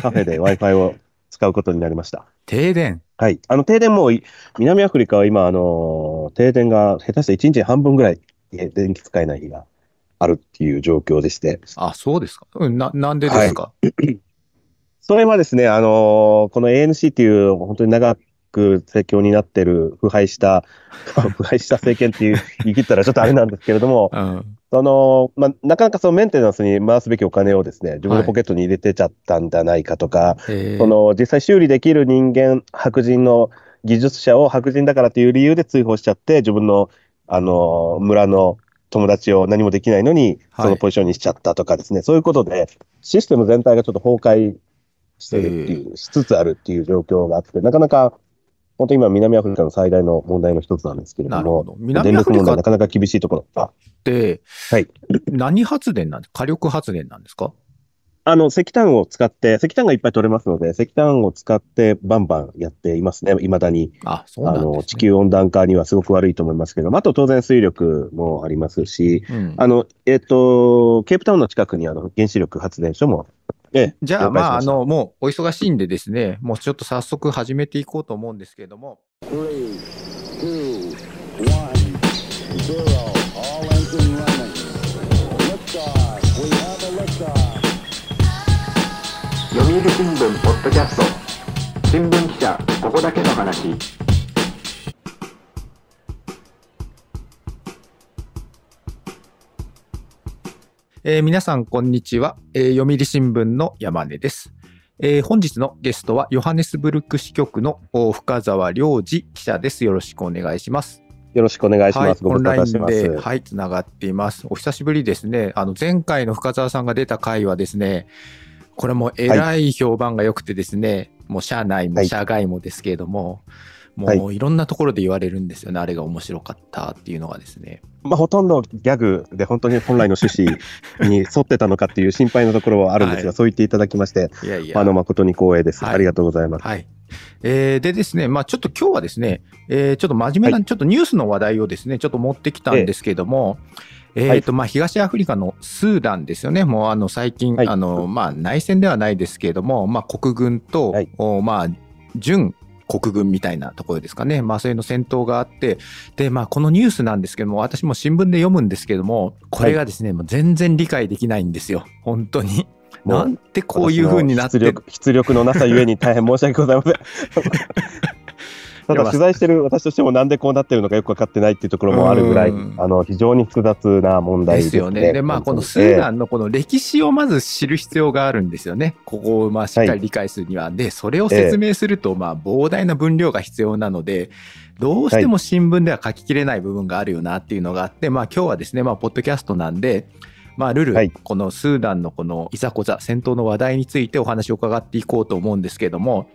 カフェで Wi-Fi を使うことになりました。停電はい。あの、停電も、南アフリカは今、あの、停電が下手したら1日半分ぐらい電気使えない日があるっていう状況でして。あ、そうですか。うん、な、なんでですか、はい、それはですね、あの、この ANC っていう本当に長く政権になってる腐敗した、腐敗した政権っていう言い切ったらちょっとあれなんですけれども、うん、その、まあ、なかなかそのメンテナンスに回すべきお金をですね、自分のポケットに入れてちゃったんじゃないかとか、はい、その、実際修理できる人間、白人の技術者を白人だからという理由で追放しちゃって、自分の、あの、村の友達を何もできないのに、そのポジションにしちゃったとかですね、はい、そういうことで、システム全体がちょっと崩壊してるっていう、しつつあるっていう状況があって、なかなか本当今、南アフリカの最大の問題の一つなんですけれども、ど。電力問題、なかなか厳しいところが。で、はい、何発電なんですか火力発電なんですか？あの、石炭を使って、石炭がいっぱい取れますので、石炭を使ってバンバンやっていますね、いまだに。あ、そうの、地球温暖化にはすごく悪いと思いますけど、あと当然水力もありますし、うん、あの、えっ、ー、と、ケープタウンの近くにあの原子力発電所もええ、じゃあ、まあ、あの、もうお忙しいんでですね、もうちょっと早速始めていこうと思うんですけれども。読売新聞ポッドキャスト。新聞記者ここだけの話えー、皆さん、こんにちは、えー、読売新聞の山根です。えー、本日のゲストは、ヨハネスブルク支局の深澤良二記者です。よろしくお願いします。よろしくお願いします。はい、オンラインで、はい、つながっています。お久しぶりですね。あの、前回の深澤さんが出た回はですね、これもえらい評判が良くてですね、はい、もう社内も社外もですけれども、はいもういろんなところで言われるんですよね、あれが面白かったっていうのがですね。まあ、ほとんどギャグで本当に本来の趣旨に沿ってたのかっていう心配のところはあるんですが、はい、そう言っていただきまして、いやいや。あの誠に光栄です、はい、ありがとうございます。はい。えー、でですね、まあ、ちょっと今日はですね、えー、ちょっと真面目な、はい、ちょっとニュースの話題をですね、ちょっと持ってきたんですけども、えー、えーとまあ、東アフリカのスーダンですよね、もうあの最近、あのまあ、内戦ではないですけれども、まあ、国軍と、おまあ、準国軍みたいなところですかね。まあそういうの戦闘があって、で、まあこのニュースなんですけども、私も新聞で読むんですけども、これがですね、はい、もう全然理解できないんですよ。本当に。なんてこういうふうになって。出力のなさゆえに大変申し訳ございません。ただ取材してる私としてもなんでこうなってるのかよく分かってないっていうところもあるぐらい、あの非常に複雑な問題です、ね、よね。で、まあこのスーダンのこの歴史をまず知る必要があるんですよね。ここをまあしっかり理解するには。はい、で、それを説明するとまあ膨大な分量が必要なので、どうしても新聞では書ききれない部分があるよなっていうのがあって、まあ今日はですね、まあポッドキャストなんで、まあ、ルル、はい、このスーダンのこのいざこざ、戦闘の話題についてお話を伺っていこうと思うんですけれども、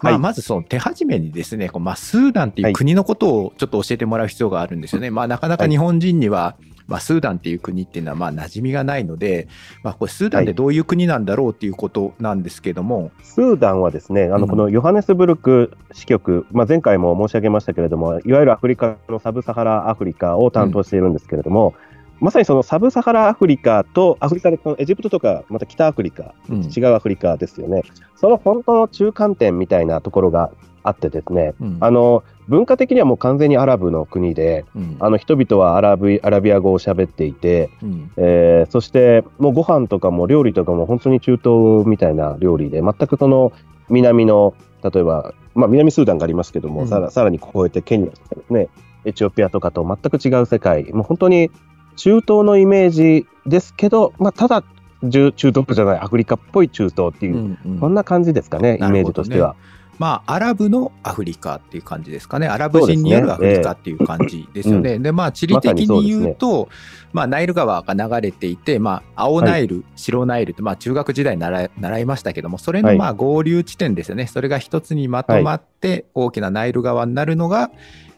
まあ、まずその手始めにですね、まあ、スーダンっていう国のことをちょっと教えてもらう必要があるんですよね。まあ、なかなか日本人には、まあ、スーダンっていう国っていうのはまあ馴染みがないので、まあ、これスーダンってどういう国なんだろうっていうことなんですけども、はい、スーダンはですねあのこのヨハネスブルク支局、うん、まあ、前回も申し上げましたけれどもいわゆるアフリカのサブサハラアフリカを担当しているんですけれども、うんまさにそのサブサハラアフリカとアフリカでこのエジプトとかまた北アフリカ、うん、違うアフリカですよね、その本当の中間点みたいなところがあってですね、うん、あの文化的にはもう完全にアラブの国で、うん、あの人々はアラブアラビア語を喋っていて、うん、えー、そしてもうご飯とかも料理とかも本当に中東みたいな料理で全くその南の例えば、まあ、南スーダンがありますけども、さらさらに超えてケニアとかですねエチオピアとかと全く違う世界もう本当に中東のイメージですけど、まあ、ただ中東じゃないアフリカっぽい中東っていう、うんうん、こんな感じですかね、イメージとしては。まあ、アラブのアフリカっていう感じですかね。アラブ人によるアフリカっていう感じですよね。で、ねえーまあ、地理的に言うと、まあ、ナイル川が流れていて、まあ、青ナイル、はい、白ナイルって、まあ、中学時代習い習いましたけども、それのまあ合流地点ですよね。はい、それが一つにまとまって、大きなナイル川になるのが、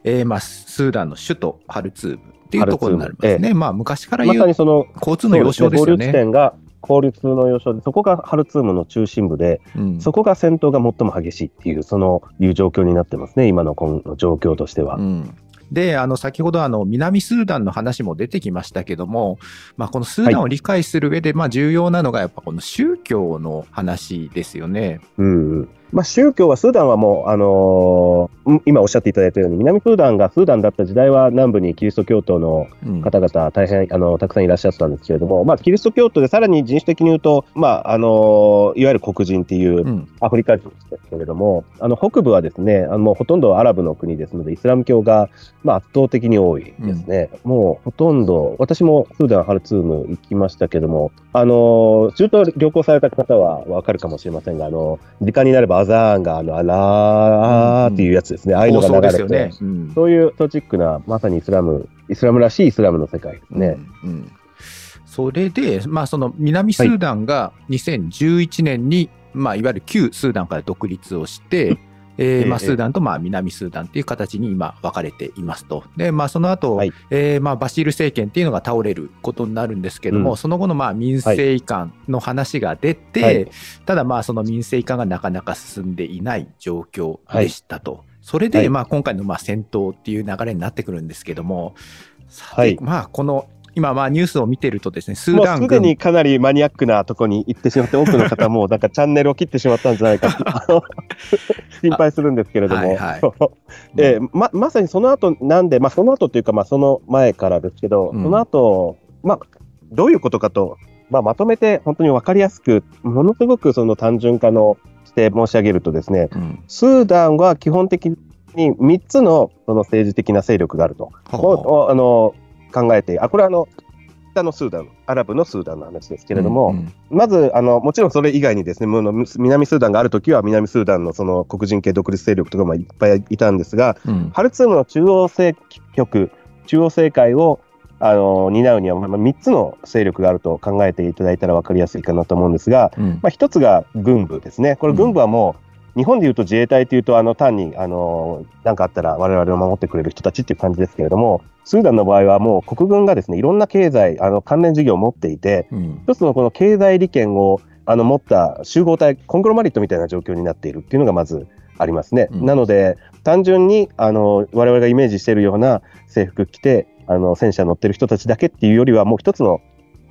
えー、まあ、スーダンの首都ハルツームっていうところになりますね。まあ、昔から言う、ま、交通の要衝ですよね。交流地点が交通の要衝で、そこがハルツームの中心部で、うん、そこが戦闘が最も激しいっていう、そのいう状況になってますね、今のこの状況としては。うんで、あの、先ほどあの、南スーダンの話も出てきましたけども、まあ、このスーダンを理解する上で、まあ、重要なのが、やっぱこの宗教の話ですよね。うんうんまあ、宗教は、スーダンはもう、あのー今おっしゃっていただいたように、南スーダンがスーダンだった時代は、南部にキリスト教徒のうん方々、大変あのたくさんいらっしゃったんですけれども、まあ、キリスト教徒で、さらに人種的に言うと、まああのいわゆる黒人っていううん。アフリカ人ですけれども、あの北部はですね、あのもうほとんどアラブの国ですので、イスラム教が、まあ、圧倒的に多いですね。もうほとんど、私もスーダン、ハルツーム行きましたけども、あの中東旅行された方はわかるかもしれませんが、あの時間になればアザーンが、あのアラーっていうやつですね、ああいうのが流れて。そういうトチックな、まさにイスラム、イスラムらしいイスラムの世界ですね。うんうんそれで、まあ、その南スーダンが2011年に、まあ、いわゆる旧スーダンから独立をして、えーまあ、ええスーダンとまあ南スーダンっていう形に今分かれていますと。で、まあ、その後、はい。えーまあバシール政権っていうのが倒れることになるんですけども、うん。その後のまあ民政移管の話が出て、はい。ただまあその民政移管がなかなか進んでいない状況でしたと。それで、はい。まあ今回のまあ戦闘っていう流れになってくるんですけども、はい。まあこの今まあニュースを見てるとですね、スーダン軍すでにかなりマニアックなとこに行ってしまって、多くの方もなんかチャンネルを切ってしまったんじゃないか 心配するんですけれども、はいはい。えーままさにその後なんで、まあ、その後というか、まあ、その前からですけど、うん。その後、まあどういうことかと、まあ、まとめて本当に分かりやすく、ものすごくその単純化のして申し上げるとですね、うん。スーダンは基本的に3つのその政治的な勢力があると。をあの考えて、あこれはあの北のスーダン、アラブのスーダンの話ですけれども、うんまずあの、もちろんそれ以外にですね、南スーダンがあるときは、南スーダンのその黒人系独立勢力とかもいっぱいいたんですが、うん。ハルツームの中央政局、中央政界をあの担うには、まあ、3つの勢力があると考えていただいたら分かりやすいかなと思うんですが、うん。まあ、1つが軍部ですね。これ、軍部はもう、日本でいうと自衛隊というと、あの単にあのなんかあったら我々を守ってくれる人たちっていう感じですけれども、スーダンの場合はもう国軍がですねいろんな経済、あの関連事業を持っていて、うん一つのこの経済利権をあの持った集合体、コングロマリットみたいな状況になっているっていうのがまずありますね。うんなので、単純にあの我々がイメージしているような制服着て、あの戦車乗ってる人たちだけっていうよりは、もう一つの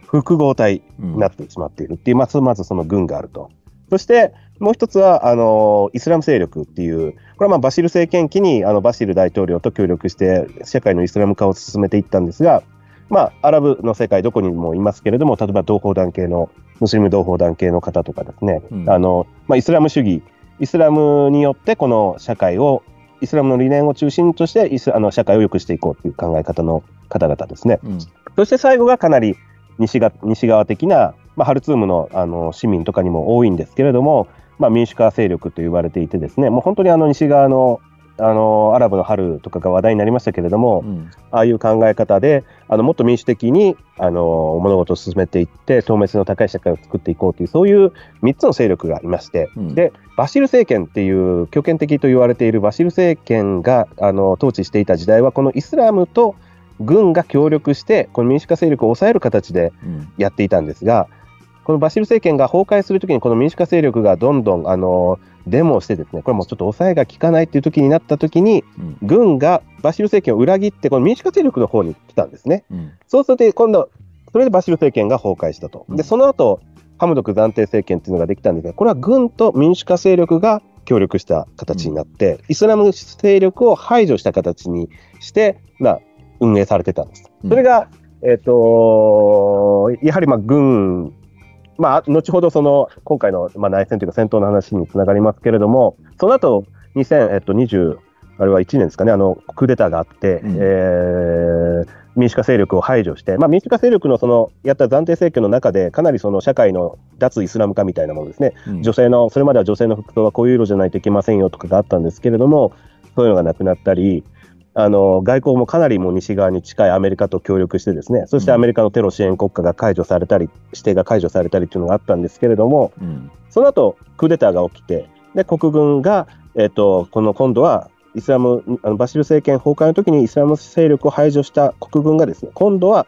複合体うんになってしまっているっていう、まあ、そまずその軍があると。そして、もう一つは、あの、イスラム勢力っていう、これはまあバシル政権期に、あの、バシル大統領と協力して、社会のイスラム化を進めていったんですが、まあ、アラブの世界どこにもいますけれども、例えば同胞団系の、ムスリム同胞団系の方とかですね、うん。あの、まあ、イスラム主義、イスラムによってこの社会を、イスラムの理念を中心としてイスあの社会を良くしていこうという考え方の方々ですね。うん。そして最後がかなり西が西側的な、まあ、ハルツームのあの市民とかにも多いんですけれども、まあ、民主化勢力と言われていてですね、もう本当にあの西側のあのアラブの春とかが話題になりましたけれども、うん。ああいう考え方で、あのもっと民主的にあの物事を進めていって、透明性の高い社会を作っていこうという、そういう3つの勢力がいまして、うん。でバシル政権っていう強権的と言われているバシル政権があの統治していた時代は、このイスラムと軍が協力して、この民主化勢力を抑える形でうん。やっていたんですが、このバシル政権が崩壊するときに、この民主化勢力がどんどんあのデモをして、ですねこれもうちょっと抑えが効かないっていう時になったときに、うん軍がバシル政権を裏切って、この民主化勢力の方に来たんですね。うんそうすると、今度、それでバシル政権が崩壊したと。うんで、その後、ハムドク暫定政権っていうのができたんですが、これは軍と民主化勢力が協力した形になって、イスラム勢力を排除した形にして、まあ、運営されてたんです。うんそれが、えっ、と、やはりまあ軍、まあ、後ほどその、今回のまあ内戦というか戦闘の話につながりますけれども、その後、2020、あれは1年ですかね、あの、クーデターがあって、うん。えー民主化勢力を排除して、まあ、民主化勢力のそのやった暫定政権の中で、かなりその社会の脱イスラム化みたいなものですね、うん。女性の、それまでは女性の服装はこういう色じゃないといけませんよとかがあったんですけれども、そういうのがなくなったり、あの外交もかなりもう西側に近いアメリカと協力して、ですねそしてアメリカのテロ支援国家が解除されたり、指定が解除されたりというのがあったんですけれども、うん。その後クーデターが起きて、で国軍が、えっとこの今度はイスラムあのバシル政権崩壊の時にイスラム勢力を排除した国軍がですね今度は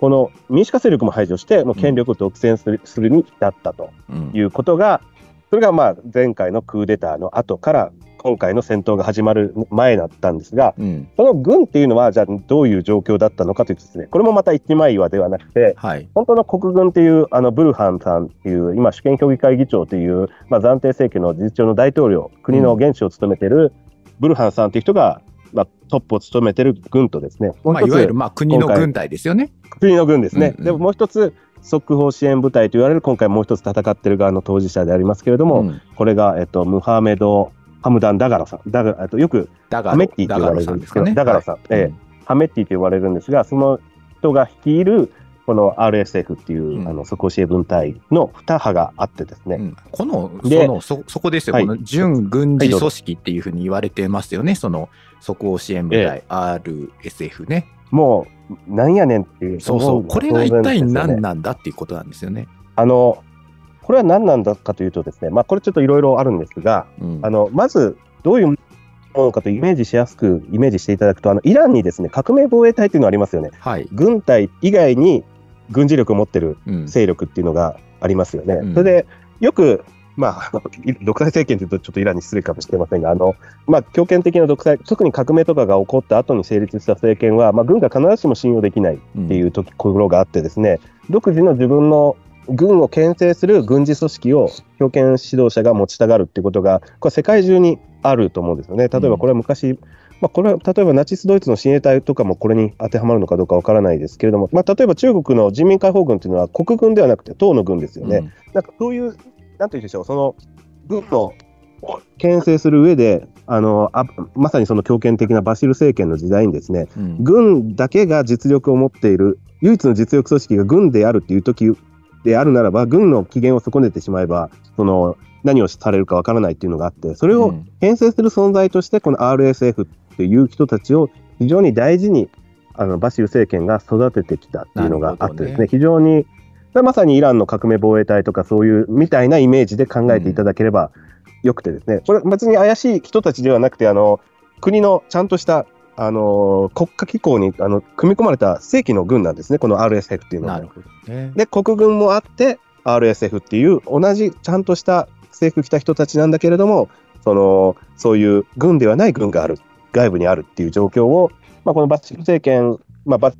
この民主化勢力も排除して、もう権力を独占する,、するに至ったとうん。いうことが、それがまあ前回のクーデターの後から今回の戦闘が始まる前だったんですが、うん。その軍っていうのは、じゃあどういう状況だったのかというとですね、これもまた一枚岩ではなくて、はい。本当の国軍っていう、あのブルハンさんっていう、今、主権評議会議長という、まあ、暫定政権の事実上の大統領、国の元首を務めてるブルハンさんっていう人が、まあ、トップを務めてる軍とですね、まあ、いわゆる、まあ、国の軍隊ですよね。国の軍ですね、うんうんでももう一つ、速報支援部隊と言われる、今回もう一つ戦ってる側の当事者でありますけれども、うん。これが、えっと、ムハメド・ハムダン・ダガラさん、ダガと、よくハメッティと言われるんですけど、ダガラさん、ええ。ハメッティと呼ばれるんですが、その人が率いる、この RSF っていう、うん。あの速報支援部隊の2派があってですね、うん。この、そでの、そ、そこですよ。はい。この準軍事組織っていうふうに言われてますよね。その、即応支援部隊、RSF ね。もう、なんやねんっていう、そうそう。これが一体何なんだっていうことなんですよね。あの、これは何なんだかというとですね、まあ、これちょっといろいろあるんですが、うんあの、まず、どういうものかとイメージしやすくイメージしていただくと、あの、イランにですね、革命防衛隊っていうのがありますよね。はい。軍隊以外に軍事力を持ってるうん。勢力っていうのがありますよね。うんそれで、よく、まあ、あのい独裁政権というとちょっとイランに失礼かもしれませんが、あの、まあ、強権的な独裁、特に革命とかが起こった後に成立した政権は、まあ、軍が必ずしも信用できないっていうところがあってですね、独自の自分の軍を牽制する軍事組織を強権指導者が持ちたがるっていうことが、これ世界中にあると思うんですよね。例えばこれは昔、まあ、これは例えばナチス・ドイツの親衛隊とかもこれに当てはまるのかどうかわからないですけれども、まあ、例えば中国の人民解放軍というのは国軍ではなくて党の軍ですよね。なんかそういう、なんていうんでしょう、その軍を牽制する上で、あのあまさにその強権的なバシル政権の時代にですね、うん。うん軍だけが実力を持っている、唯一の実力組織が軍であるっていう時であるならば、軍の機嫌を損ねてしまえば、その何をされるかわからないっていうのがあって、それをうん牽制する存在として、この RSF っていう人たちを非常に大事にあのバシル政権が育ててきたっていうのがあってですね、ね非常に、これまさにイランの革命防衛隊とかそういうみたいなイメージで考えていただければよくてですね、これ別に怪しい人たちではなくて、あの国のちゃんとしたあの国家機構にあの組み込まれた正規の軍なんですね、この RSF っていうのは。で、国軍もあって、RSF っていう同じちゃんとした制服着た人たちなんだけれども、そのそういう軍ではない軍がある、外部にあるっていう状況を、まあ、このバシル政権、まあ、バ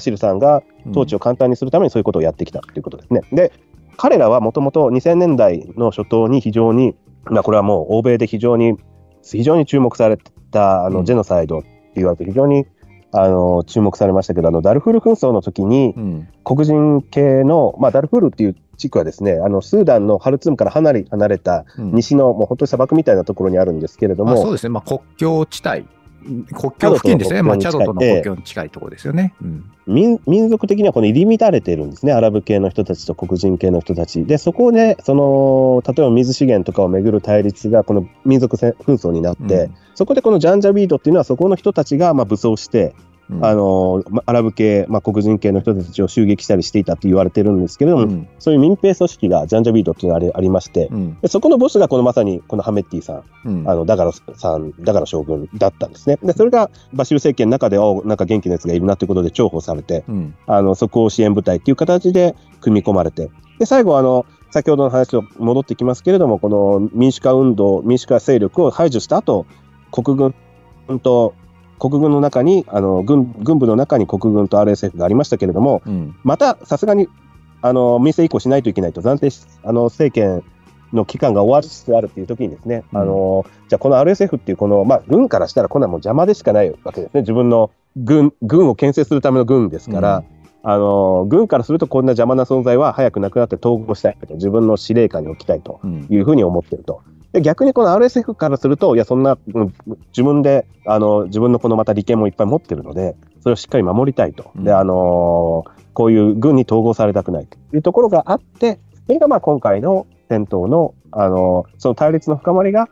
シルさんが統治を簡単にするためにそういうことをやってきたということですね。で、彼らはもともと2000年代の初頭に非常に、まあ、これはもう欧米で非常に、非常に注目されたあうんのジェノサイドって言われて、非常にあの注目されましたけど、あのダルフール紛争の時に、うん。黒人系の、まあ、ダルフールっていう地区はですね、あのスーダンのハルツームから離れ離れたうん西の、もう本当に砂漠みたいなところにあるんですけれども、まあそうですね。まあ国境地帯。国境付近ですね。まあチャドとの国境に近いところですよね。うん。民民族的にはこの入り乱れているんですね、アラブ系の人たちと黒人系の人たち。で、そこで、その、例えば水資源とかをめぐる対立が、この民族戦紛争になって、うんそこでこのジャンジャビードっていうのは、そこの人たちがまあ武装して、うんあのまアラブ系、まあ、黒人系の人たちを襲撃したりしていたと言われてるんですけれども、うん。そういう民兵組織がジャンジャビードっていうのがありありまして、うん。でそこのボスがこのまさにこのハメッティさん、うん。あのダガロさん、ダガロ将軍だったんですね。で、それがバシル政権の中で、おなんか元気なやつがいるなということで重宝されて、うん。あの即応支援部隊っていう形で組み込まれて、で最後あの、先ほどの話と戻ってきますけれども、この民主化運動、民主化勢力を排除した後国軍と国軍の中にあの軍、軍部の中に国軍と RSF がありましたけれども、うん。またさすがにあの民政移行しないといけないと、暫定しあの政権の期間が終わりつつあるっていう時にですね、うん。あのじゃあこの RSF っていうこの、まあ、軍からしたらこんなもん邪魔でしかないわけですね、自分の軍軍を牽制するための軍ですから、あの軍からするとこんな邪魔な存在は早くなくなって統合したいと、自分の司令官に置きたいとうん。いうふうに思ってると。で逆にこの RSF からすると、いや、そんな、うん自分で、あの、自分のこのまた利権もいっぱい持ってるので、それをしっかり守りたいと。うんで、あのーこういう軍に統合されたくないというところがあって、それがまあ今回の戦闘の、あのーその対立の深まりが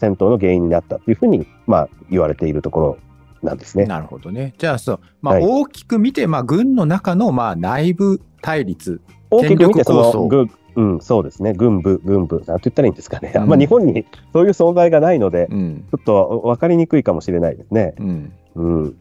戦闘の原因になったというふうに、まあ言われているところなんですね。なるほどね。じゃあそう、まあ、はい大きく見て、まあ、軍の中のまあ内部対立。大きく見て、その、軍、うん、そうですね。軍部、軍部、なんて言ったらいいんですかね。うんまあ日本に そういう存在がないので、うんちょっと分かりにくいかもしれないですね。うん、うん。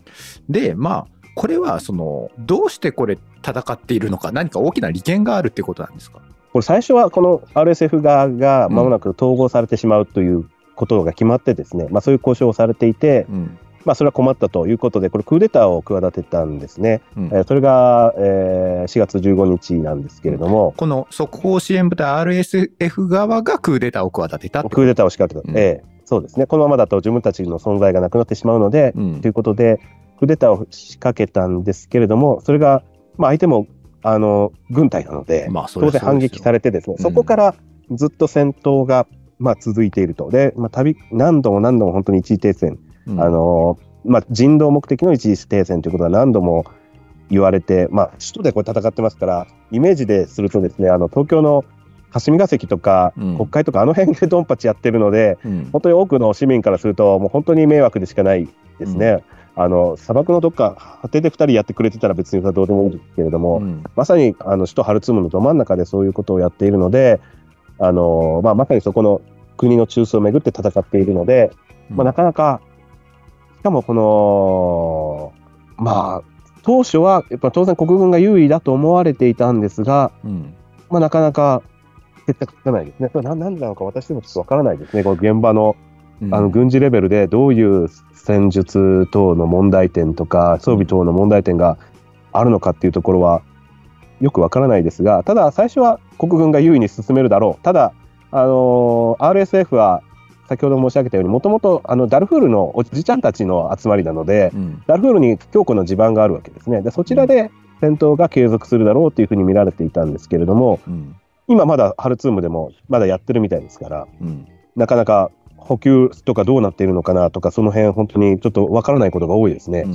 で、まあ、これはそのどうしてこれ戦っているのか、何か大きな利権があるってことなんですか？これ最初はこの RSF 側がまもなく統合されてしまうということが決まってですね、まあ、そういう交渉をされていて、うんまあ、それは困ったということで、これ、クーデターを企てたんですね。うん。えーそれが、えー4月15日なんですけれども、この速報支援部隊 RSF 側がクーデターを企てたクーデターを仕掛けた、うん。ええ。そうですね、このままだと自分たちの存在がなくなってしまうので、うん。ということで、クーデターを仕掛けたんですけれども、それが、まあ、相手もあの軍隊なので、まあ当然反撃されてですね、うん。そこからずっと戦闘が、まあ、続いていると。で、まあ、旅何度も何度も本当に一時停戦、うん。あのまあ、人道目的の一時停戦ということは何度も言われて、まあ、首都でこれ戦ってますから、イメージでするとですね、あの東京の霞が関とかうん。国会とか、あの辺でドンパチやってるので、うん。本当に多くの市民からすると、もう本当に迷惑でしかないですね。あの砂漠のどっか果てで2人やってくれてたら別にどうでもいいんですけれども、うん。まさにあの首都ハルツームのど真ん中でそういうことをやっているので、あのまあ、まさにそこの国の中枢をめぐって戦っているので、まあ、なかなか、しかもこの、まあ、当初はやっぱ当然国軍が優位だと思われていたんですが、うんまあ、なかなか決着つかないですね。それは何何なのか私でもちょっとわからないですね。この現場のうんあの軍事レベルでどういう戦術等の問題点とか装備等の問題点があるのかっていうところはよくわからないですが、ただ最初は国軍が優位に進めるだろう。ただ、あのー RSF は先ほど申し上げたように、もともとあのダルフールのおじちゃんたちの集まりなので、うんダルフールに強固な地盤があるわけですね。でそちらで戦闘が継続するだろうというふうに見られていたんですけれども、うん今まだハルツームでもまだやってるみたいですから、うんなかなか補給とかどうなっているのかなとか、その辺本当にちょっとわからないことが多いですね。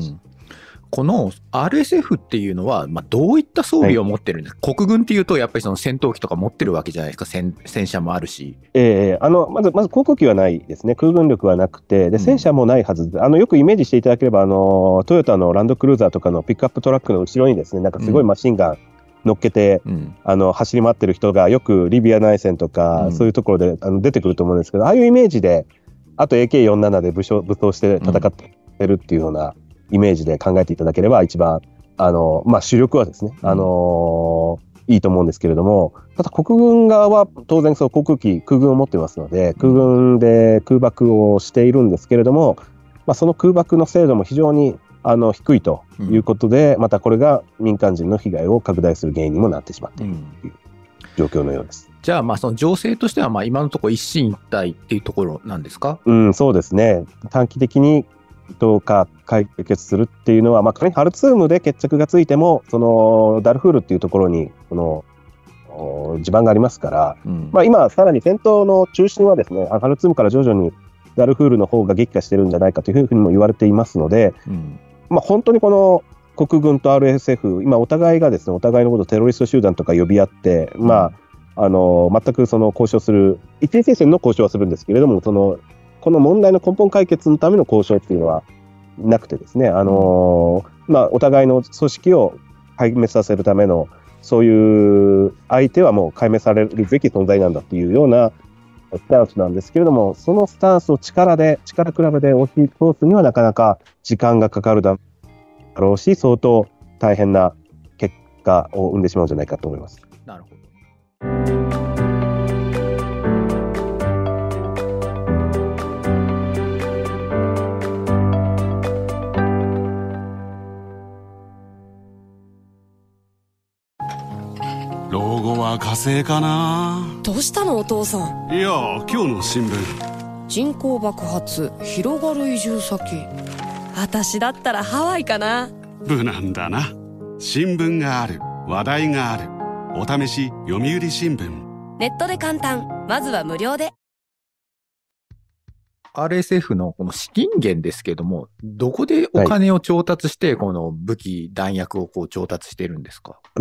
うんこの RSF っていうのは、まあ、どういった装備を持ってるんですか、国軍っていうと、やっぱりその戦闘機とか持ってるわけじゃないですか、戦戦車もあるし。ええあのまずまず航空機はないですね、空軍力はなくて、うん。で戦車もないはず。で、あのよくイメージしていただければあの、トヨタのランドクルーザーとかのピックアップトラックの後ろにですね、なんかすごいマシンガン乗っけて、うん。あの走り回ってる人がよくリビア内戦とか、うん。そういうところであの出てくると思うんですけど、ああいうイメージで、あと AK47 で武装武装して戦ってるっていうようなイメージで考えていただければ、一番、あのまあ、主力はですね、あのいいと思うんですけれども、ただ国軍側は当然、そう航空機、空軍を持ってますので、空軍で空爆をしているんですけれども、まあ、その空爆の精度も非常にあの低いということで、またこれが民間人の被害を拡大する原因にもなってしまっている状況のようです。じゃあ、まあその情勢としては、まあ今のところ一進一退っていうところなんですか？うん、そうですね。短期的にどうか解決するっていうのは、まあ、仮にハルツームで決着がついても、そのダルフールっていうところに、このお地盤がありますから、うん。まあ、今、さらに戦闘の中心はですね、ハルツームから徐々にダルフールの方が激化してるんじゃないかというふうにも言われていますので、うん。まあ、本当にこの国軍と RSF、今、お互いがですね、お互いのことをテロリスト集団とか呼び合って、まあ、あの全くその交渉する、一時停戦の交渉はするんですけれども、そのこの問題の根本解決のための交渉っていうのはなくてですね、あのまあ、お互いの組織を壊滅させるための、そういう相手はもう壊滅されるべき存在なんだっていうようなスタンスなんですけれども、そのスタンスを力で、力比べで押し通すにはなかなか時間がかかるだろうし、相当大変な結果を生んでしまうんじゃないかと思います。なるほど。は火星かな。どうしたのお父さん？いや今日の新聞。人口爆発広がる移住先。私だったらハワイかな。無難だな。新聞がある話題がある。お試し読売新聞。ネットで簡単。まずは無料で。RSF のこの資金源ですけども、どこでお金を調達して、この武器、弾薬をこう調達してるんですか？い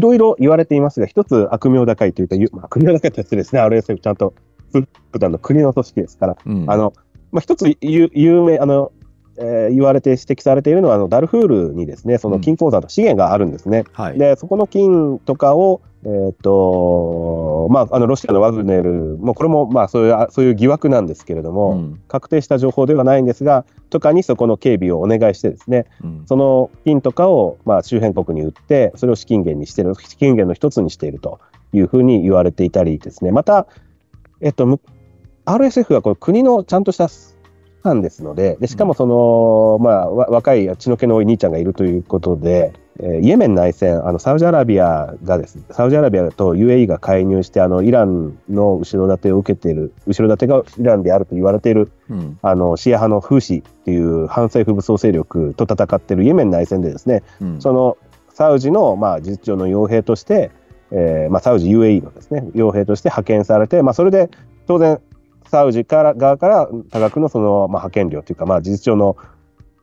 ろいろ言われていますが、一つ悪名高いというか、ゆまあ、悪名高いとしてですね、RSF ちゃんと普段の国の組織ですから、うんあの、まあ、一つ有有名、あの、えー言われて指摘されているのは、あのダルフールにですね、その金鉱山の資源があるんですね。はい。で、そこの金とかを、えーっと、まあ、あの、ロシアのワグネル、もうこれも、まあ、そういう、あそういう疑惑なんですけれども、うん。確定した情報ではないんですが、とかにそこの警備をお願いしてですね、うんその金とかを、まあ、周辺国に売って、それを資金源にしてる、資金源の一つにしているというふうに言われていたりですね、また、えっと、む RSF はこの国のちゃんとした機関ですので、でしかもその、まあ、わ若い血の気の多い兄ちゃんがいるということで、えーイエメン内戦、あのサウジアラビアがですね、サウジアラビアと UAE が介入して、あのイランの後ろ盾を受けている、後ろ盾がイランであると言われているうん。あのシーア派のフーシっていう反政府武装勢力と戦っているイエメン内戦でですね、うん。そのサウジの、まあ、事実上の傭兵として、えーまあ、サウジ UAE のですね、傭兵として派遣されて、まあ、それで当然、サウジから側から多額のその、まあ、派遣料というか、まあ、事実上の、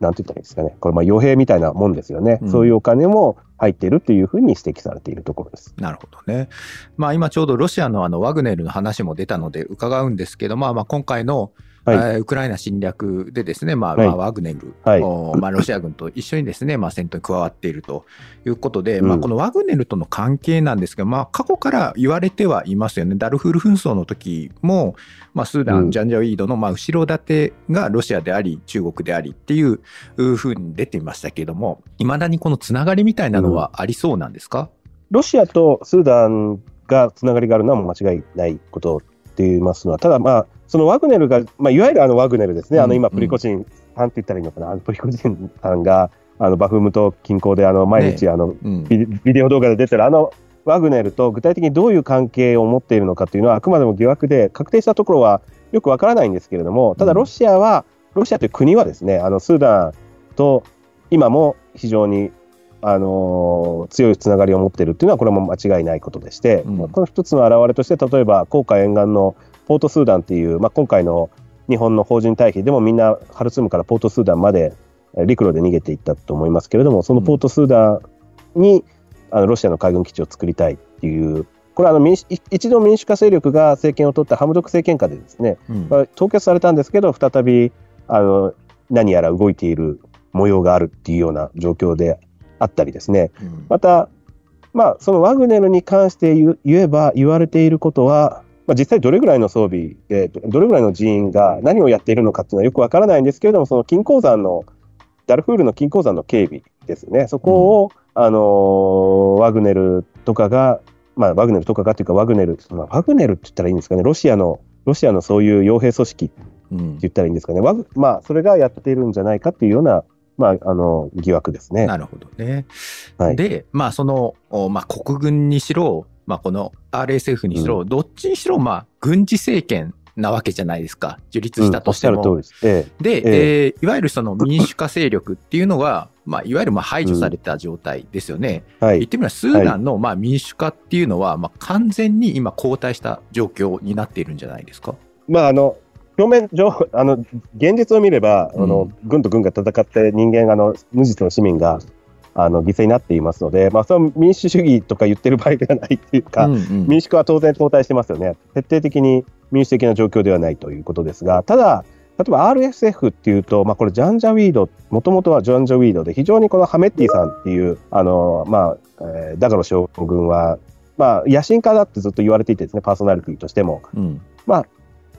なんて言ったらいいですかね、これ、まあ傭兵みたいなもんですよね、うんそういうお金も入っているっていうふうに指摘されているところです。なるほどね。まあ今ちょうどロシアのあのワグネルの話も出たので伺うんですけど、まあまあ今回の、はい。えーウクライナ侵略でですね、まあ、はい。まあワグネル、はい。おまあロシア軍と一緒にですね、まあ戦闘に加わっているということで、うん。まあこのワグネルとの関係なんですけど、まあ過去から言われてはいますよね。ダルフール紛争の時も、まあスーダン、うん。ジャンジャウィードのまあ後ろ盾がロシアであり、中国でありっていうふうに出ていましたけれども、いまだにこのつながりみたいなのはありそうなんですか、ロシアとスーダンがつながりがあるのは間違いないことって言いますのは、ただまあ、そのワグネルが、まあ、いわゆるあのワグネルですね、あの今、プリコジンさんって言ったらいいのかな、あのプリコジンさんがあのバフムト近郊であの毎日あの、うん。ビデオ動画で出てるあのワグネルと具体的にどういう関係を持っているのかというのは、あくまでも疑惑で、確定したところはよくわからないんですけれども、ただうんロシアは、ロシアという国はですね、あのスーダンと今も非常にあの強いつながりを持っているというのは、これも間違いないことでして、うん。まあこの一つの表れとして、例えば、紅海沿岸のポートスーダンっていう、まあ、今回の日本の邦人退避でもみんなハルツームからポートスーダンまでえー陸路で逃げていったと思いますけれども、そのポートスーダンに、あのロシアの海軍基地を作りたいっていう、これはあの民一度民主化勢力が政権を取ったハムドク政権下でですね、うん。まあ凍結されたんですけど、再びあの何やら動いている模様があるっていうような状況であったりですね、うん。また、まあ、そのワグネルに関して言えば、言われていることは、まあ、実際どれぐらいの装備で、どれぐらいの人員が何をやっているのかっていうのはよくわからないんですけれども、その金鉱山の、ダルフールの金鉱山の警備ですね、そこを、あのーワグネルとかが、まあ、ワグネルとかがというか、ワグネル、まあ、ワグネルって言ったらいいんですかね、ロシアの、ロシアのそういう傭兵組織ってうん。言ったらいいんですかね、ワグまあ、それがやっているんじゃないかっていうような、まあ、あの疑惑ですね。なるほどね。はいで、まあ、その、おまあ、国軍にしろ、まあ、この RSF にしろ、どっちにしろ、まあ、軍事政権なわけじゃないですか。樹立したとしても。うんおっしゃる通りです。ええで、えーいわゆるその民主化勢力っていうのは、まあ、いわゆるまあ排除された状態ですよね。はい言ってみれば、スーダンのまあ民主化っていうのは、まあ、完全に今、後退した状況になっているんじゃないですか。まあ、あの、表面上、あの、現実を見れば、あの、軍と軍が戦って人間、あの、無実の市民が、あの、犠牲になっていますので、まあ、それは民主主義とか言ってる場合ではないっていうか、うんうん民主化は当然後退してますよね。徹底的に民主的な状況ではないということですが、ただ、例えば RSF っていうと、まあ、これ、ジャンジャウィード、もともとはジャンジャウィードで、非常にこのハメッティさんっていう、あの、まあ、えーダガロ将軍は、まあ、野心家だってずっと言われていてですね、パーソナリティとしても。うん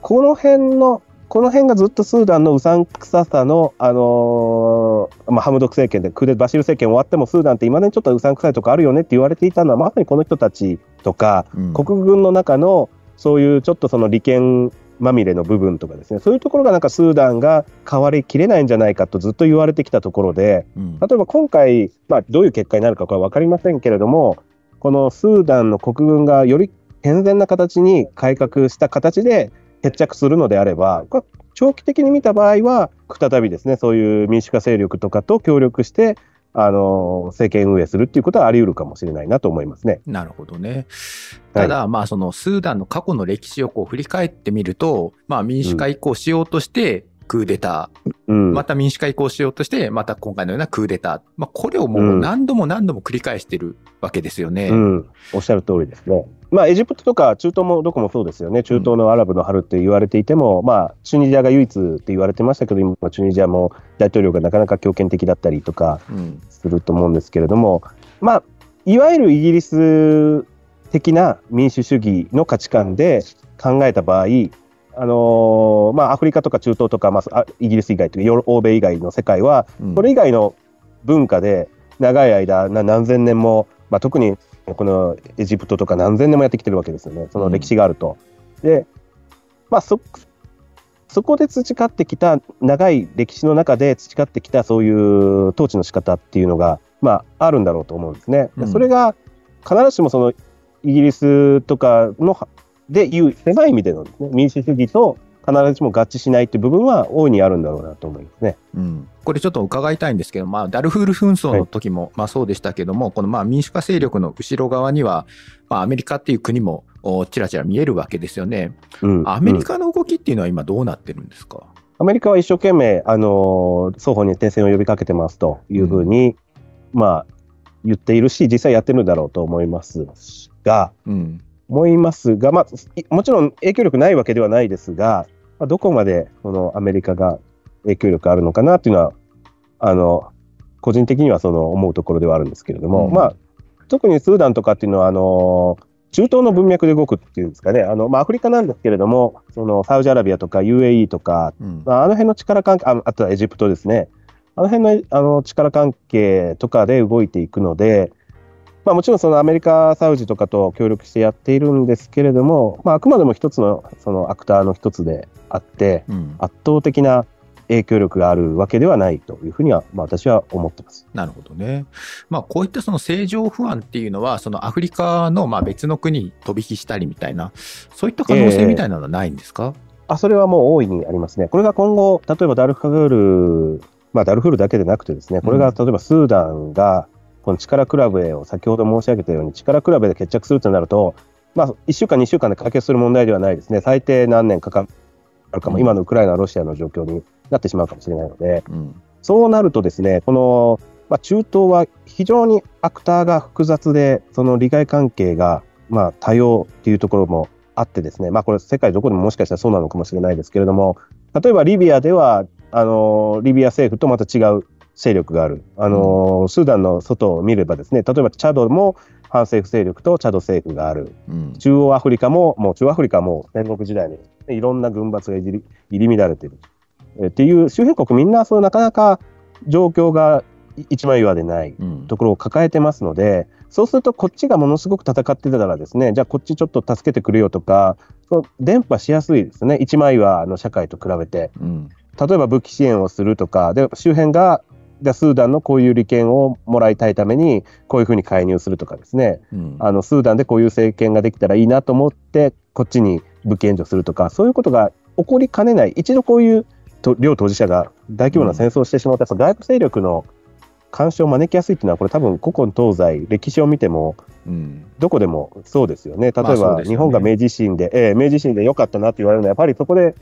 この辺の、この辺がずっとスーダンのうさんくささの、あのーまあ、ハムドク政権で、クーデバシル政権終わっても、スーダンっていまだにちょっとうさんくさいとこあるよねって言われていたのは、まさにこの人たちとか、うん。国軍の中のそういうちょっとその利権まみれの部分とかですね、そういうところがなんかスーダンが変わりきれないんじゃないかとずっと言われてきたところで、うん。例えば今回、まあ、どういう結果になるかこれは分かりませんけれども、このスーダンの国軍がより健全な形に改革した形で決着するのであれば、長期的に見た場合は、再びですね、そういう民主化勢力とかと協力して、あの政権運営するっていうことはあり得るかもしれないなと思いますね。なるほどね。はいただ、まあ、そのスーダンの過去の歴史をこう振り返ってみると、まあ、民主化移行しようとして、クーデター、うん、また民主化移行しようとして、また今回のようなクーデター。まあ、これをもう何度も何度も繰り返してるわけですよね。うん、おっしゃる通りですね。まあ、エジプトとか中東もどこもそうですよね、中東のアラブの春って言われていても、まあ、チュニジアが唯一って言われてましたけど、今、チュニジアも大統領がなかなか強権的だったりとかうん。すると思うんですけれども、まあ、いわゆるイギリス的な民主主義の価値観で考えた場合、あのーまあ、アフリカとか中東とか、まああ、イギリス以外という欧米以外の世界は、うん。それ以外の文化で長い間、な何千年も、まあ、特にこのエジプトとか何千年もやってきてるわけですよね、その歴史があると。で、まあそ、そこで培ってきた、長い歴史の中で培ってきたそういう統治の仕方っていうのが、まあ、あるんだろうと思うんですね。うんそれが必ずしもそのイギリスとかのでいう狭い意味でのです、ね、民主主義と必ずしも合致しないっていう部分は大いにあるんだろうなと思いますね。うん、これちょっと伺いたいんですけど、まあ、ダルフール紛争の時も、まあそうでしたけども、このまあ民主化勢力の後ろ側には、まあ、アメリカっていう国もおちらちら見えるわけですよね。うん、アメリうんカの動きっていうのは今どうなってるんですか、アメリカは一生懸命、あの双方に停戦を呼びかけてますというふうに、まあ、言っているし、実際やってるんだろうと思いますが、うん、思いますが、まあ、いもちろん影響力ないわけではないですが、まあ、どこまでこのアメリカが影響力あるのかなっていうのは、あの個人的にはその思うところではあるんですけれども、うん。まあ、特にスーダンとかっていうのは、あの中東の文脈で動くっていうんですかね、あのまあ、アフリカなんですけれども、そのサウジアラビアとか UAE とか、うん。まあ、あの辺の力関係、ああとはエジプトですね、あの辺のあの力関係とかで動いていくので、まあ、もちろんそのアメリカ、サウジとかと協力してやっているんですけれども、まあ、あくまでも一つのそのアクターの一つであって、うん、圧倒的な影響力があるわけではないというふうには、まあ、私は思ってます。なるほどね。まあ、こういったその政情不安っていうのは、そのアフリカのまあ別の国に飛び火したりみたいな、そういった可能性みたいなのはないんですか、あそれはもう大いにありますね。これが今後、例えばダルフール、まあ、ダルフールだけでなくてですね、これが例えばスーダンが、この力比べを先ほど申し上げたように、力比べで決着するとなると、まあ、1週間、2週間で解決する問題ではないですね。最低何年かかるかも、うん。今のウクライナ、ロシアの状況になってしまうかもしれないので、うん。そうなるとですね、この、まあ、中東は非常にアクターが複雑で、その利害関係が、まあ、多様っていうところもあってですね、まあ、これ世界どこでももしかしたらそうなのかもしれないですけれども、例えばリビアでは、あの、リビア政府とまた違う勢力がある。あの、スーダンの外を見ればですね、例えばチャドも反政府勢力とチャド政府がある。うん中央アフリカも、もう中央アフリカはもう戦国時代にいろんな軍閥が入り乱れている。えーっていう周辺国みんなそのなかなか状況が一枚岩でないうんところを抱えてますので、そうするとこっちがものすごく戦ってたらですね、じゃあこっちちょっと助けてくれよとか、伝播しやすいですね、一枚岩の社会と比べて。うん例えば武器支援をするとか、で周辺がじゃあスーダンのこういう利権をもらいたいために、こういうふうに介入するとかですね、うん。あのスーダンでこういう政権ができたらいいなと思って、こっちに武器援助するとか、そういうことが起こりかねない、一度こういうと両当事者が大規模な戦争をしてしまうと、やっぱ外部勢力の干渉を招きやすいっていうのは、これ、多分古今東西、歴史を見ても、うん。どこでもそうですよね、例えば、日本が明治維新で、ええ明治維新で良かったなって言われるのは、やっぱりそこで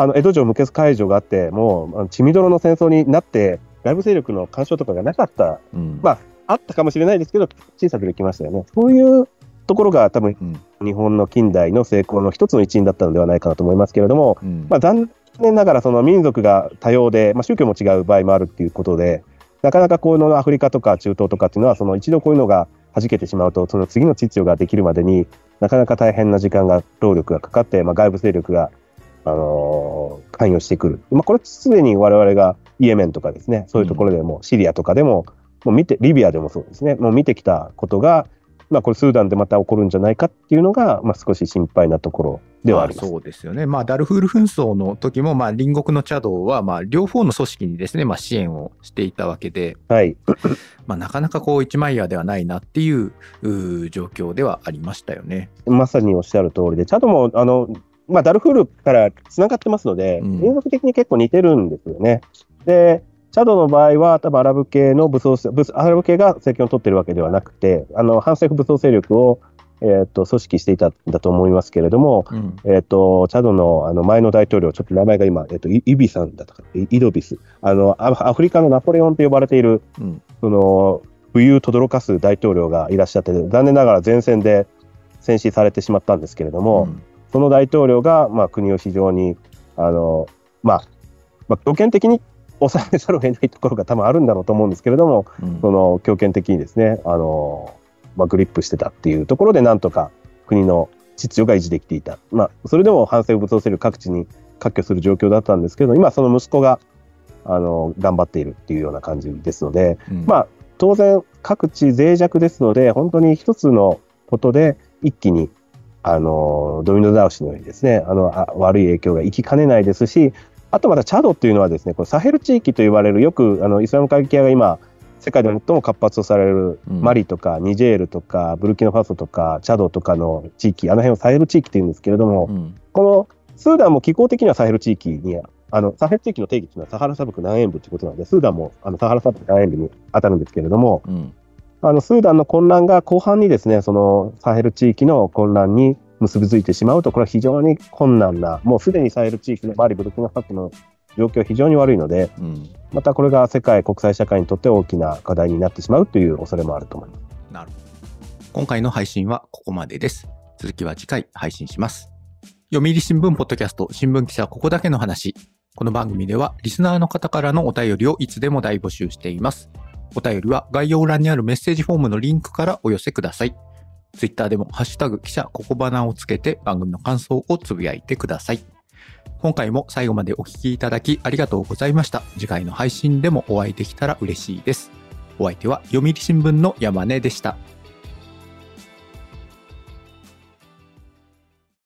あの江戸城無血解除があって、もう血みどろの戦争になって、外部勢力の干渉とかがなかったうんまああったかもしれないですけど、小さくできましたよね。そういうところが多分うん日本の近代の成功の一つの一因だったのではないかなと思いますけれども、うんまあ、残念ながらその民族が多様で、まあ、宗教も違う場合もあるっていうことで、なかなかこういうのアフリカとか中東とかっていうのは、その一度こういうのが弾けてしまうと、その次の秩序ができるまでになかなか大変な時間が、労力がかかって、まあ、外部勢力が、あのー関与してくる。まあ、これすでに我々がイエメンとかですね、そういうところでも、シリアとかでも、もう見て、リビアでもそうですね、もう見てきたことが、まあ、これスーダンでまた起こるんじゃないかっていうのが、まあ、少し心配なところではあります。まあそうですよね。まあ、ダルフール紛争の時も、まあ、隣国のチャドは、まあ、両方の組織にですね、まあ、支援をしていたわけで、はい。まあ、なかなかこう、一枚岩ではないなっていう状況ではありましたよね。まさにおっしゃる通りで、チャドも、あの、まあ、ダルフールからつながってますので、うん民族的に結構似てるんですよね。で、チャドの場合は、多分アラブ系の武装、武アラブ系が政権を取ってるわけではなくて、あの、反政府武装勢力を、えっ、と、組織していたんだと思いますけれども、うん。えっ、と、チャドのあの前の大統領、ちょっと名前が今、えっ、と、イイビさんだったか、イイドビス。あの、アアフリカのナポレオンと呼ばれている、うん。その、武勇とどろかす大統領がいらっしゃって、残念ながら前線で戦死されてしまったんですけれども、うんその大統領が、まあ、国を非常に、あの、まあ、まあ、強権的に抑えざるを得ないところが多分あるんだろうと思うんですけれども、うんその強権的にですね、あの、まあ、グリップしてたっていうところで、なんとか国の秩序が維持できていた。まあ、それでも反政府武装勢力各地に割拠する状況だったんですけど、今その息子が、あの、頑張っているっていうような感じですので、うんまあ、当然各地脆弱ですので、本当に一つのことで一気に、あの、ドミノ倒しのようにですね、あの、あ悪い影響が行きかねないですし、あとまたチャドっていうのはですね、これサヘル地域と言われる、よくあのイスラム過激派が今、世界で最も活発とされるうんマリとかニジェールとかブルキナファソとかチャドとかの地域、あの辺をサヘル地域って言うんですけれども、うん。このスーダンも気候的にはサヘル地域に、あのサヘル地域の定義というのはサハラ砂漠南縁部ということなので、スーダンもあのサハラ砂漠南縁部に当たるんですけれども、うん。あのスーダンの混乱が後半にですね、そのサヘル地域の混乱に結びついてしまうと、これは非常に困難な、もうすでにサヘル地域のマリ、ブルキナファソの状況は非常に悪いので、うん。またこれが世界、国際社会にとって大きな課題になってしまうという恐れもあると思います。なるほど。今回の配信はここまでです。続きは次回配信します。読売新聞ポッドキャスト新聞記者ここだけの話。この番組ではリスナーの方からのお便りをいつでも大募集しています。お便りは概要欄にあるメッセージフォームのリンクからお寄せください。ツイッターでもハッシュタグ記者ここばなをつけて番組の感想をつぶやいてください。今回も最後までお聞きいただきありがとうございました。次回の配信でもお会いできたら嬉しいです。お相手は読売新聞の山根でした。